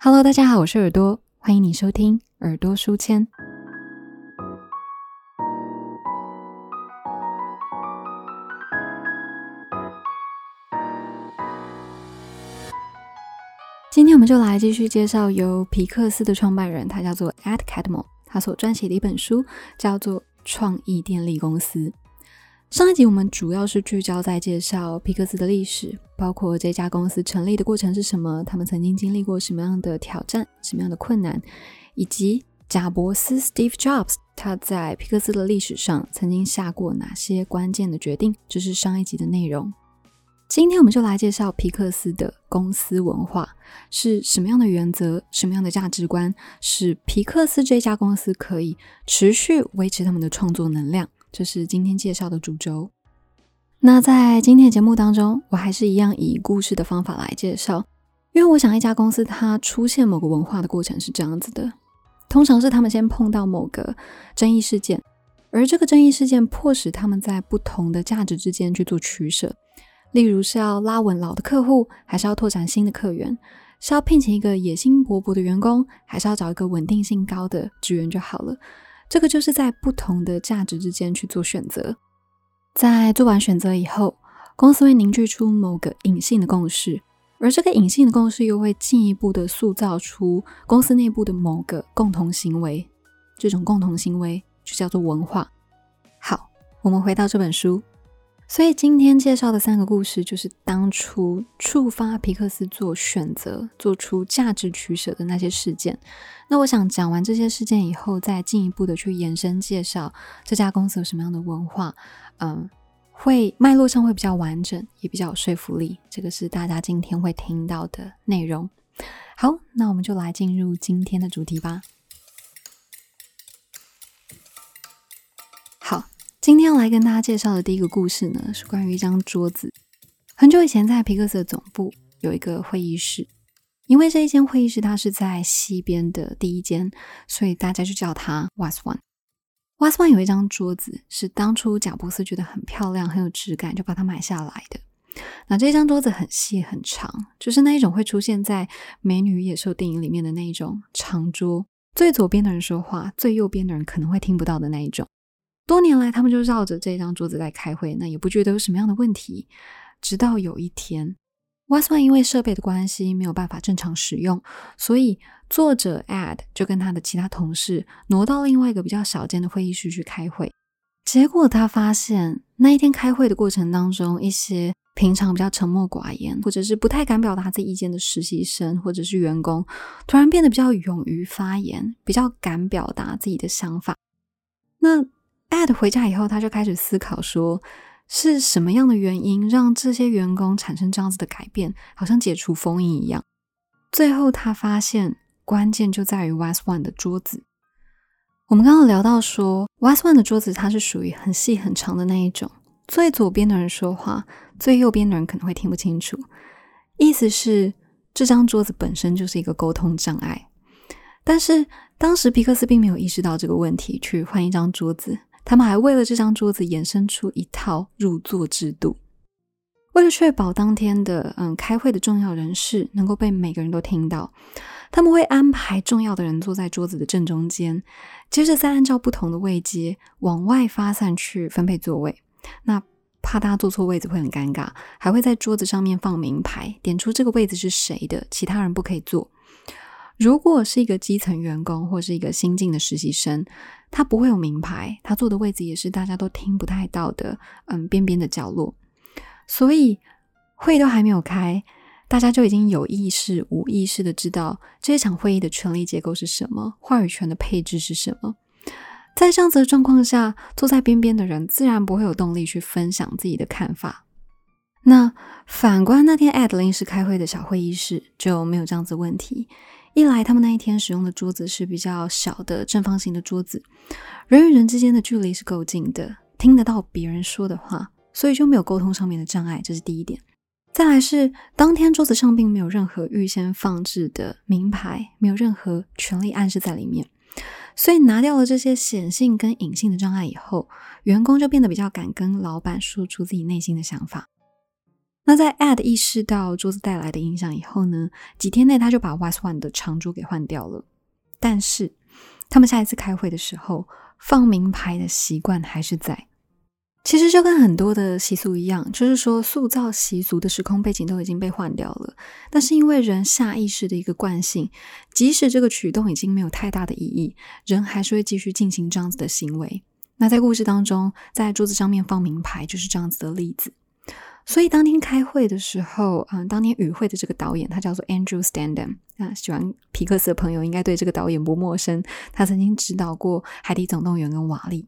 Hello，大家好，我是耳朵，欢迎你收听耳朵书签。今天我们就来继续介绍由皮克斯的创办人，他叫做 Ed Catmull，他所撰写的一本书叫做《创意电力公司》。上一集我们主要是聚焦在介绍皮克斯的历史，包括这家公司成立的过程是什么，他们曾经经历过什么样的挑战、什么样的困难，以及贾伯斯 （Steve Jobs） 他在皮克斯的历史上曾经下过哪些关键的决定。这是上一集的内容。今天我们就来介绍皮克斯的公司文化是什么样的原则、什么样的价值观，使皮克斯这家公司可以持续维持他们的创作能量。这是今天介绍的主轴。那在今天的节目当中，我还是一样以故事的方法来介绍，因为我想一家公司它出现某个文化的过程是这样子的：通常是他们先碰到某个争议事件，而这个争议事件迫使他们在不同的价值之间去做取舍。例如是要拉稳老的客户，还是要拓展新的客源？是要聘请一个野心勃勃的员工，还是要找一个稳定性高的职员就好了？这个就是在不同的价值之间去做选择，在做完选择以后，公司会凝聚出某个隐性的共识，而这个隐性的共识又会进一步的塑造出公司内部的某个共同行为，这种共同行为就叫做文化。好，我们回到这本书。所以今天介绍的三个故事，就是当初触发皮克斯做选择、做出价值取舍的那些事件。那我想讲完这些事件以后，再进一步的去延伸介绍这家公司有什么样的文化，嗯，会脉络上会比较完整，也比较有说服力。这个是大家今天会听到的内容。好，那我们就来进入今天的主题吧。今天要来跟大家介绍的第一个故事呢，是关于一张桌子。很久以前，在皮克斯的总部有一个会议室，因为这一间会议室它是在西边的第一间，所以大家就叫它 Was One。Was One 有一张桌子，是当初贾布斯觉得很漂亮、很有质感，就把它买下来的。那这张桌子很细很长，就是那一种会出现在《美女与野兽》电影里面的那一种长桌，最左边的人说话，最右边的人可能会听不到的那一种。多年来，他们就绕着这张桌子在开会，那也不觉得有什么样的问题。直到有一天，Wasman 因为设备的关系没有办法正常使用，所以作者 Ed 就跟他的其他同事挪到另外一个比较小间的会议室去开会。结果他发现，那一天开会的过程当中，一些平常比较沉默寡言，或者是不太敢表达自己意见的实习生或者是员工，突然变得比较勇于发言，比较敢表达自己的想法。那 Ad 回家以后，他就开始思考，说是什么样的原因让这些员工产生这样子的改变，好像解除封印一样。最后，他发现关键就在于 West One 的桌子。我们刚刚聊到说，West One 的桌子它是属于很细很长的那一种，最左边的人说话，最右边的人可能会听不清楚。意思是这张桌子本身就是一个沟通障碍。但是当时皮克斯并没有意识到这个问题，去换一张桌子。他们还为了这张桌子衍生出一套入座制度，为了确保当天的嗯开会的重要人士能够被每个人都听到，他们会安排重要的人坐在桌子的正中间，接着再按照不同的位阶往外发散去分配座位。那怕大家坐错位子会很尴尬，还会在桌子上面放名牌，点出这个位子是谁的，其他人不可以坐。如果是一个基层员工或是一个新进的实习生，他不会有名牌，他坐的位置也是大家都听不太到的，嗯，边边的角落。所以会都还没有开，大家就已经有意识、无意识的知道这一场会议的权力结构是什么，话语权的配置是什么。在这样子的状况下，坐在边边的人自然不会有动力去分享自己的看法。那反观那天 Ed 临时开会的小会议室，就没有这样子问题。一来，他们那一天使用的桌子是比较小的正方形的桌子，人与人之间的距离是够近的，听得到别人说的话，所以就没有沟通上面的障碍，这是第一点。再来是当天桌子上并没有任何预先放置的名牌，没有任何权力暗示在里面，所以拿掉了这些显性跟隐性的障碍以后，员工就变得比较敢跟老板说出自己内心的想法。那在 Ed 意识到桌子带来的影响以后呢，几天内他就把 Wise One 的长桌给换掉了。但是他们下一次开会的时候，放名牌的习惯还是在。其实就跟很多的习俗一样，就是说塑造习俗的时空背景都已经被换掉了。但是因为人下意识的一个惯性，即使这个举动已经没有太大的意义，人还是会继续进行这样子的行为。那在故事当中，在桌子上面放名牌就是这样子的例子。所以当天开会的时候，嗯，当天与会的这个导演他叫做 Andrew Stanton，啊，喜欢皮克斯的朋友应该对这个导演不陌生。他曾经指导过《海底总动员》跟《瓦力》。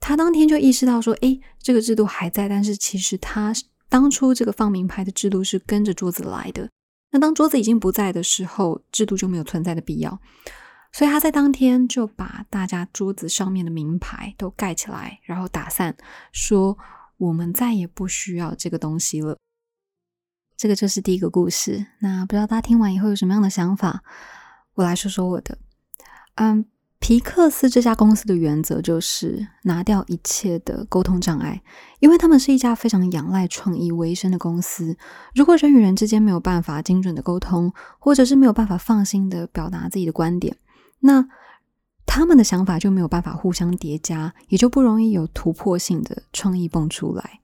他当天就意识到说，诶，这个制度还在，但是其实他当初这个放名牌的制度是跟着桌子来的。那当桌子已经不在的时候，制度就没有存在的必要。所以他在当天就把大家桌子上面的名牌都盖起来，然后打散，说。我们再也不需要这个东西了。这个就是第一个故事。那不知道大家听完以后有什么样的想法？我来说说我的。嗯，皮克斯这家公司的原则就是拿掉一切的沟通障碍，因为他们是一家非常仰赖创意为生的公司。如果人与人之间没有办法精准的沟通，或者是没有办法放心的表达自己的观点，那他们的想法就没有办法互相叠加，也就不容易有突破性的创意蹦出来。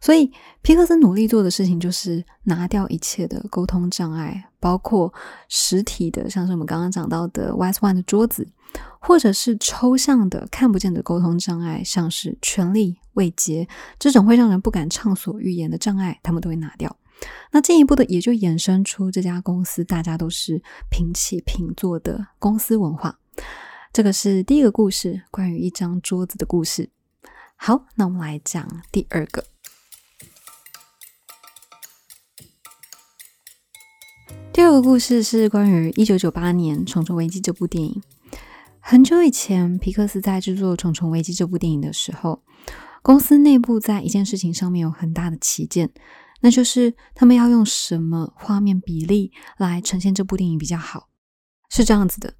所以皮克斯努力做的事情就是拿掉一切的沟通障碍，包括实体的，像是我们刚刚讲到的 West One 的桌子，或者是抽象的看不见的沟通障碍，像是权力、未结这种会让人不敢畅所欲言的障碍，他们都会拿掉。那进一步的也就衍生出这家公司大家都是平起平坐的公司文化。这个是第一个故事，关于一张桌子的故事。好，那我们来讲第二个。第二个故事是关于一九九八年《虫虫危机》这部电影。很久以前，皮克斯在制作《虫虫危机》这部电影的时候，公司内部在一件事情上面有很大的旗舰，那就是他们要用什么画面比例来呈现这部电影比较好。是这样子的。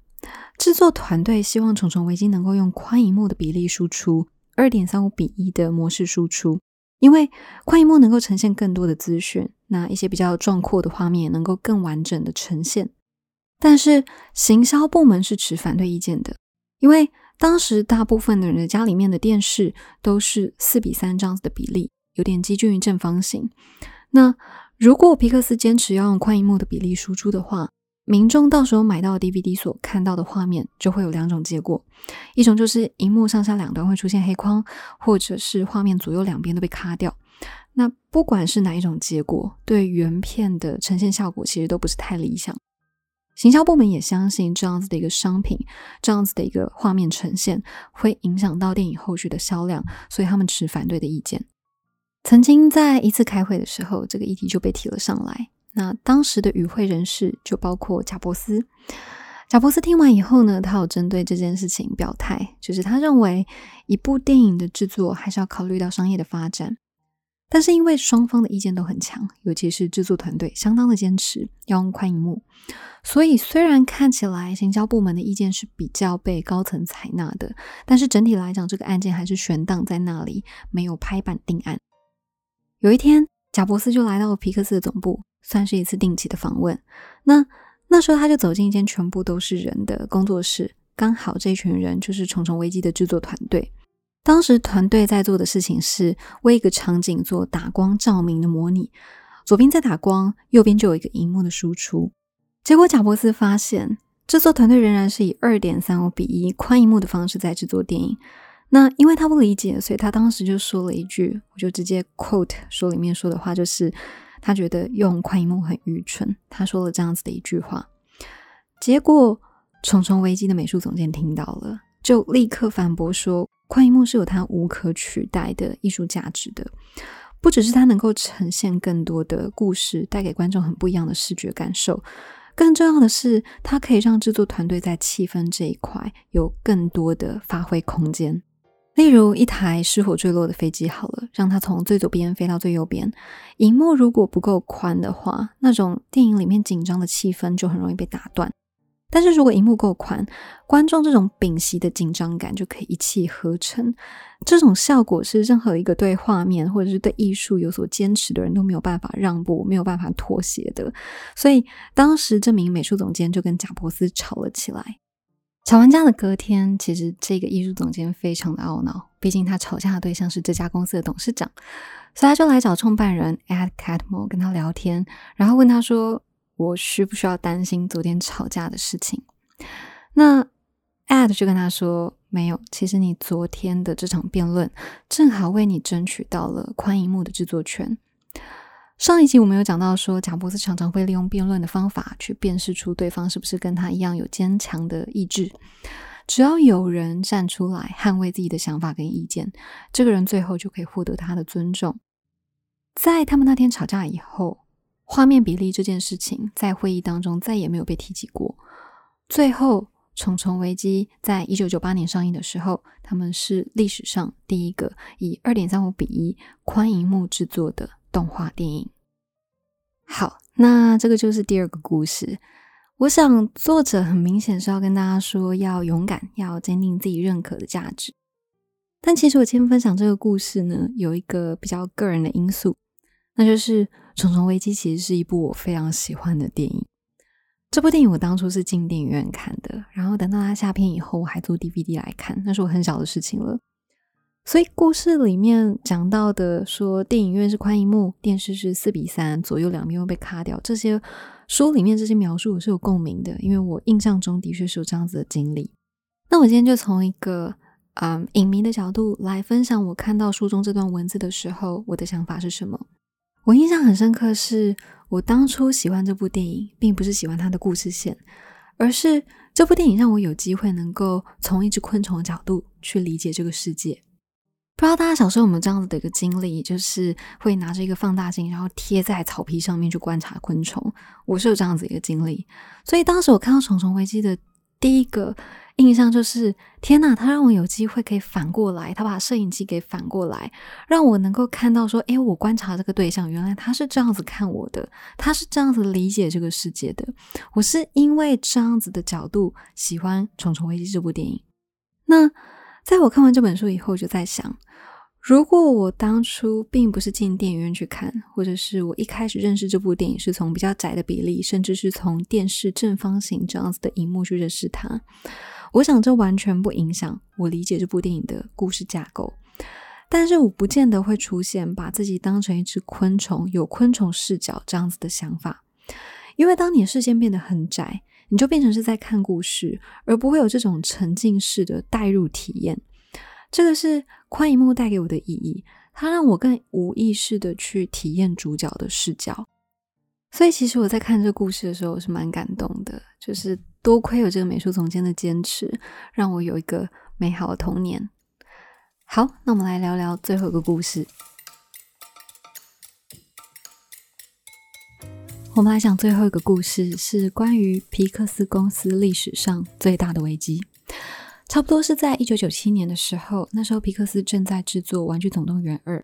制作团队希望《虫虫危机》能够用宽银幕的比例输出，二点三五比一的模式输出，因为宽银幕能够呈现更多的资讯，那一些比较壮阔的画面也能够更完整的呈现。但是行销部门是持反对意见的，因为当时大部分的人的家里面的电视都是四比三这样子的比例，有点接近于正方形。那如果皮克斯坚持要用宽银幕的比例输出的话，民众到时候买到 DVD 所看到的画面就会有两种结果，一种就是荧幕上下两端会出现黑框，或者是画面左右两边都被卡掉。那不管是哪一种结果，对原片的呈现效果其实都不是太理想。行销部门也相信这样子的一个商品，这样子的一个画面呈现会影响到电影后续的销量，所以他们持反对的意见。曾经在一次开会的时候，这个议题就被提了上来。那当时的与会人士就包括贾伯斯。贾伯斯听完以后呢，他有针对这件事情表态，就是他认为一部电影的制作还是要考虑到商业的发展。但是因为双方的意见都很强，尤其是制作团队相当的坚持要用宽银幕，所以虽然看起来行销部门的意见是比较被高层采纳的，但是整体来讲，这个案件还是悬荡在那里，没有拍板定案。有一天，贾伯斯就来到了皮克斯的总部。算是一次定期的访问。那那时候他就走进一间全部都是人的工作室，刚好这群人就是《重重危机》的制作团队。当时团队在做的事情是为一个场景做打光照明的模拟，左边在打光，右边就有一个荧幕的输出。结果贾伯斯发现，制作团队仍然是以二点三五比一宽银幕的方式在制作电影。那因为他不理解，所以他当时就说了一句，我就直接 quote 说里面说的话，就是。他觉得用宽银幕很愚蠢，他说了这样子的一句话，结果《重重危机》的美术总监听到了，就立刻反驳说，宽银幕是有它无可取代的艺术价值的，不只是它能够呈现更多的故事，带给观众很不一样的视觉感受，更重要的是，它可以让制作团队在气氛这一块有更多的发挥空间。例如一台失火坠落的飞机，好了，让它从最左边飞到最右边。荧幕如果不够宽的话，那种电影里面紧张的气氛就很容易被打断。但是如果荧幕够宽，观众这种屏息的紧张感就可以一气呵成。这种效果是任何一个对画面或者是对艺术有所坚持的人都没有办法让步、没有办法妥协的。所以当时这名美术总监就跟贾伯斯吵了起来。吵完架的隔天，其实这个艺术总监非常的懊恼，毕竟他吵架的对象是这家公司的董事长，所以他就来找创办人 Ed Catmull 跟他聊天，然后问他说。我需不需要担心昨天吵架的事情？那 Ed 就跟他说：“没有，其实你昨天的这场辩论正好为你争取到了宽银幕的制作权。上一集我们有讲到说，贾伯斯常常会利用辩论的方法去辨识出对方是不是跟他一样有坚强的意志。只要有人站出来捍卫自己的想法跟意见，这个人最后就可以获得他的尊重。在他们那天吵架以后。”画面比例这件事情在会议当中再也没有被提及过。最后，《虫虫危机》在一九九八年上映的时候，他们是历史上第一个以二点三五比一宽银幕制作的动画电影。好，那这个就是第二个故事。我想，作者很明显是要跟大家说，要勇敢，要坚定自己认可的价值。但其实，我今天分享这个故事呢，有一个比较个人的因素，那就是。《重重危机》其实是一部我非常喜欢的电影。这部电影我当初是进电影院看的，然后等到它下片以后，我还租 DVD 来看，那是我很小的事情了。所以故事里面讲到的说，电影院是宽银幕，电视是四比三，左右两边会被卡掉，这些书里面这些描述我是有共鸣的，因为我印象中的确是有这样子的经历。那我今天就从一个嗯影迷的角度来分享，我看到书中这段文字的时候，我的想法是什么。我印象很深刻，是我当初喜欢这部电影，并不是喜欢它的故事线，而是这部电影让我有机会能够从一只昆虫的角度去理解这个世界。不知道大家小时候有没有这样子的一个经历，就是会拿着一个放大镜，然后贴在草皮上面去观察昆虫。我是有这样子一个经历，所以当时我看到《虫虫危机》的第一个。印象就是天哪，他让我有机会可以反过来，他把摄影机给反过来，让我能够看到说，诶，我观察这个对象，原来他是这样子看我的，他是这样子理解这个世界的。我是因为这样子的角度喜欢《虫虫危机》这部电影。那在我看完这本书以后，就在想。如果我当初并不是进电影院去看，或者是我一开始认识这部电影是从比较窄的比例，甚至是从电视正方形这样子的荧幕去认识它，我想这完全不影响我理解这部电影的故事架构。但是我不见得会出现把自己当成一只昆虫，有昆虫视角这样子的想法，因为当你视线变得很窄，你就变成是在看故事，而不会有这种沉浸式的代入体验。这个是宽银幕带给我的意义，它让我更无意识的去体验主角的视角。所以，其实我在看这个故事的时候，我是蛮感动的。就是多亏有这个美术总监的坚持，让我有一个美好的童年。好，那我们来聊聊最后一个故事。我们来讲最后一个故事，是关于皮克斯公司历史上最大的危机。差不多是在一九九七年的时候，那时候皮克斯正在制作《玩具总动员二》，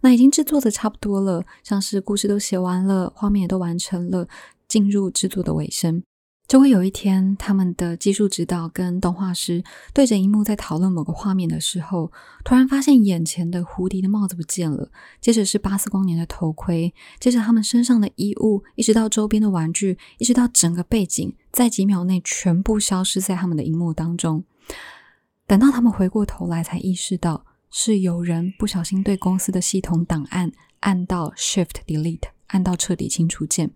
那已经制作的差不多了，像是故事都写完了，画面也都完成了，进入制作的尾声。就会有一天，他们的技术指导跟动画师对着荧幕在讨论某个画面的时候，突然发现眼前的胡迪的帽子不见了，接着是巴斯光年的头盔，接着他们身上的衣物，一直到周边的玩具，一直到整个背景，在几秒内全部消失在他们的荧幕当中。等到他们回过头来，才意识到是有人不小心对公司的系统档案按到 Shift Delete，按到彻底清除键。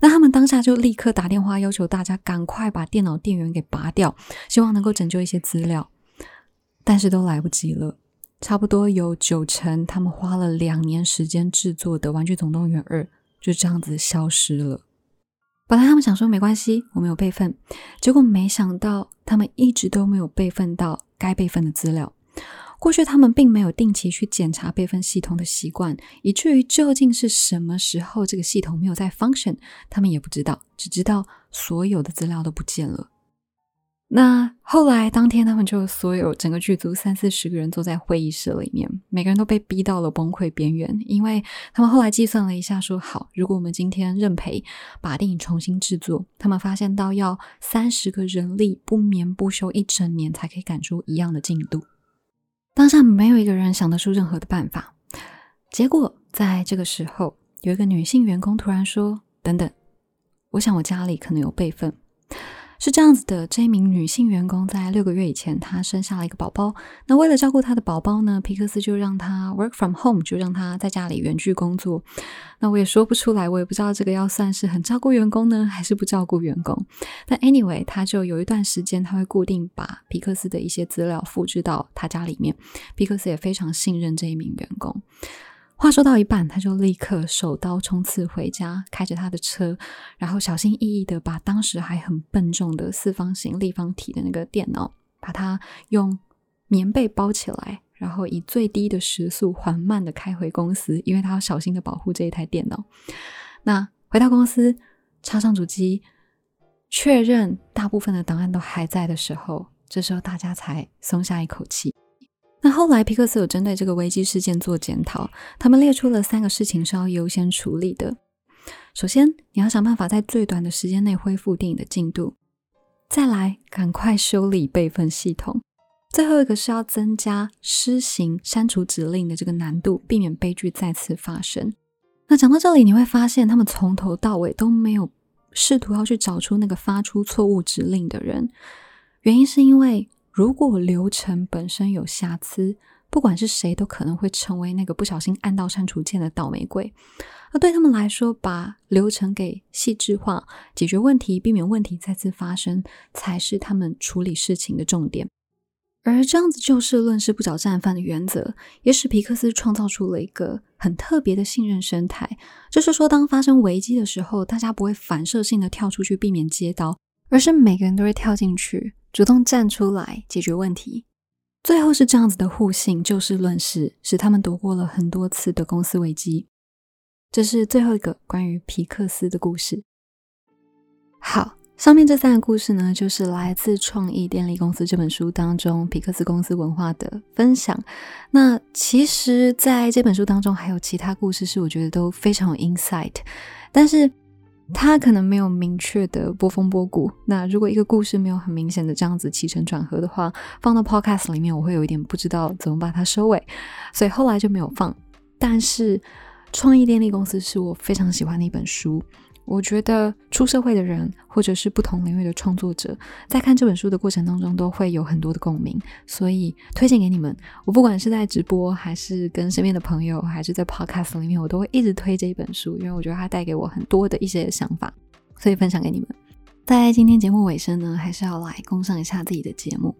那他们当下就立刻打电话要求大家赶快把电脑电源给拔掉，希望能够拯救一些资料。但是都来不及了，差不多有九成他们花了两年时间制作的《玩具总动员二》就这样子消失了。本来他们想说没关系，我们有备份，结果没想到他们一直都没有备份到该备份的资料。过去他们并没有定期去检查备份系统的习惯，以至于究竟是什么时候这个系统没有在 function，他们也不知道，只知道所有的资料都不见了。那后来当天，他们就所有整个剧组三四十个人坐在会议室里面，每个人都被逼到了崩溃边缘，因为他们后来计算了一下，说好，如果我们今天认赔，把电影重新制作，他们发现到要三十个人力不眠不休一整年才可以赶出一样的进度。当下没有一个人想得出任何的办法。结果在这个时候，有一个女性员工突然说：“等等，我想我家里可能有备份。”是这样子的，这一名女性员工在六个月以前，她生下了一个宝宝。那为了照顾她的宝宝呢，皮克斯就让她 work from home，就让她在家里远距工作。那我也说不出来，我也不知道这个要算是很照顾员工呢，还是不照顾员工。但 anyway，她就有一段时间，她会固定把皮克斯的一些资料复制到她家里面。皮克斯也非常信任这一名员工。话说到一半，他就立刻手刀冲刺回家，开着他的车，然后小心翼翼的把当时还很笨重的四方形立方体的那个电脑，把它用棉被包起来，然后以最低的时速缓慢的开回公司，因为他要小心的保护这一台电脑。那回到公司，插上主机，确认大部分的档案都还在的时候，这时候大家才松下一口气。那后来，皮克斯有针对这个危机事件做检讨，他们列出了三个事情是要优先处理的。首先，你要想办法在最短的时间内恢复电影的进度；再来，赶快修理备份系统；最后一个是要增加施行删除指令的这个难度，避免悲剧再次发生。那讲到这里，你会发现他们从头到尾都没有试图要去找出那个发出错误指令的人，原因是因为。如果流程本身有瑕疵，不管是谁都可能会成为那个不小心按到删除键的倒霉鬼。而对他们来说，把流程给细致化，解决问题，避免问题再次发生，才是他们处理事情的重点。而这样子就事论事、不找战犯的原则，也使皮克斯创造出了一个很特别的信任生态。就是说，当发生危机的时候，大家不会反射性的跳出去避免接刀，而是每个人都会跳进去。主动站出来解决问题，最后是这样子的互信，就事论事，使他们躲过了很多次的公司危机。这是最后一个关于皮克斯的故事。好，上面这三个故事呢，就是来自《创意电力公司》这本书当中皮克斯公司文化的分享。那其实，在这本书当中还有其他故事，是我觉得都非常有 insight，但是。它可能没有明确的波峰波谷。那如果一个故事没有很明显的这样子起承转合的话，放到 podcast 里面，我会有一点不知道怎么把它收尾，所以后来就没有放。但是，创意电力公司是我非常喜欢的一本书。我觉得出社会的人，或者是不同领域的创作者，在看这本书的过程当中，都会有很多的共鸣，所以推荐给你们。我不管是在直播，还是跟身边的朋友，还是在 podcast 里面，我都会一直推这一本书，因为我觉得它带给我很多的一些想法，所以分享给你们。在今天节目尾声呢，还是要来供上一下自己的节目。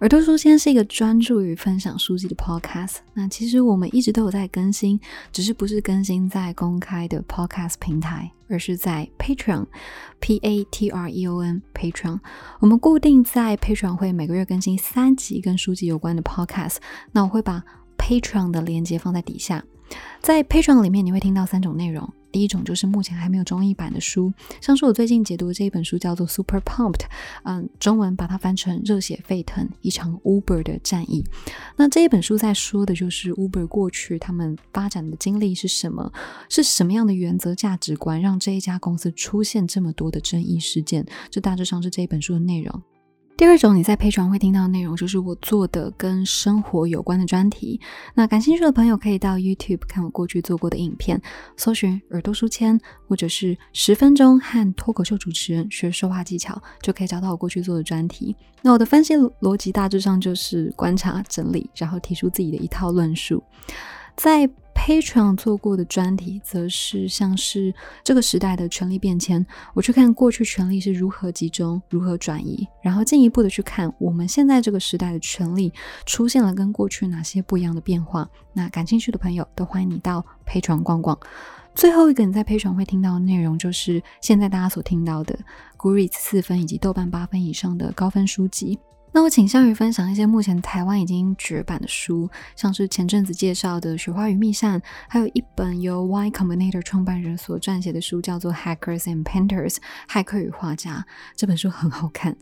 耳朵书签是一个专注于分享书籍的 podcast。那其实我们一直都有在更新，只是不是更新在公开的 podcast 平台，而是在 Patreon，P A T R E O N Patreon。我们固定在 Patreon 会每个月更新三集跟书籍有关的 podcast。那我会把 Patreon 的链接放在底下，在 Patreon 里面你会听到三种内容。第一种就是目前还没有中译版的书，像是我最近解读的这一本书叫做《Super Pumped》，嗯，中文把它翻成“热血沸腾：一场 Uber 的战役”。那这一本书在说的就是 Uber 过去他们发展的经历是什么，是什么样的原则价值观让这一家公司出现这么多的争议事件？这大致上是这一本书的内容。第二种你在配床会听到的内容，就是我做的跟生活有关的专题。那感兴趣的朋友可以到 YouTube 看我过去做过的影片，搜寻耳朵书签，或者是十分钟和脱口秀主持人学说话技巧，就可以找到我过去做的专题。那我的分析逻辑大致上就是观察、整理，然后提出自己的一套论述，在。Patron 做过的专题，则是像是这个时代的权力变迁。我去看过去权力是如何集中、如何转移，然后进一步的去看我们现在这个时代的权力出现了跟过去哪些不一样的变化。那感兴趣的朋友都欢迎你到 Patreon 逛逛。最后一个你在 Patreon 会听到的内容，就是现在大家所听到的 Goodreads 四分以及豆瓣八分以上的高分书籍。那我倾向于分享一些目前台湾已经绝版的书，像是前阵子介绍的《雪花与蜜扇》，还有一本由 Y Combinator 创办人所撰写的书，叫做《Hackers and Painters》骇客与画家。这本书很好看，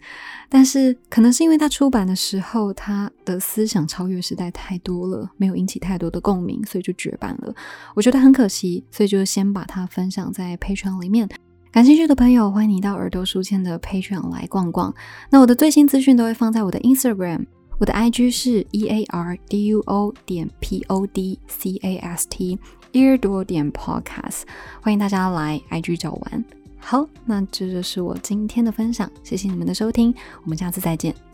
但是可能是因为它出版的时候，它的思想超越时代太多了，没有引起太多的共鸣，所以就绝版了。我觉得很可惜，所以就先把它分享在 Patreon 里面。感兴趣的朋友，欢迎你到耳朵书签的 Patreon 来逛逛。那我的最新资讯都会放在我的 Instagram，我的 IG 是 e a r d u o 点 podcast，ear 多点 podcast，欢迎大家来 IG 找玩。好，那这就是我今天的分享，谢谢你们的收听，我们下次再见。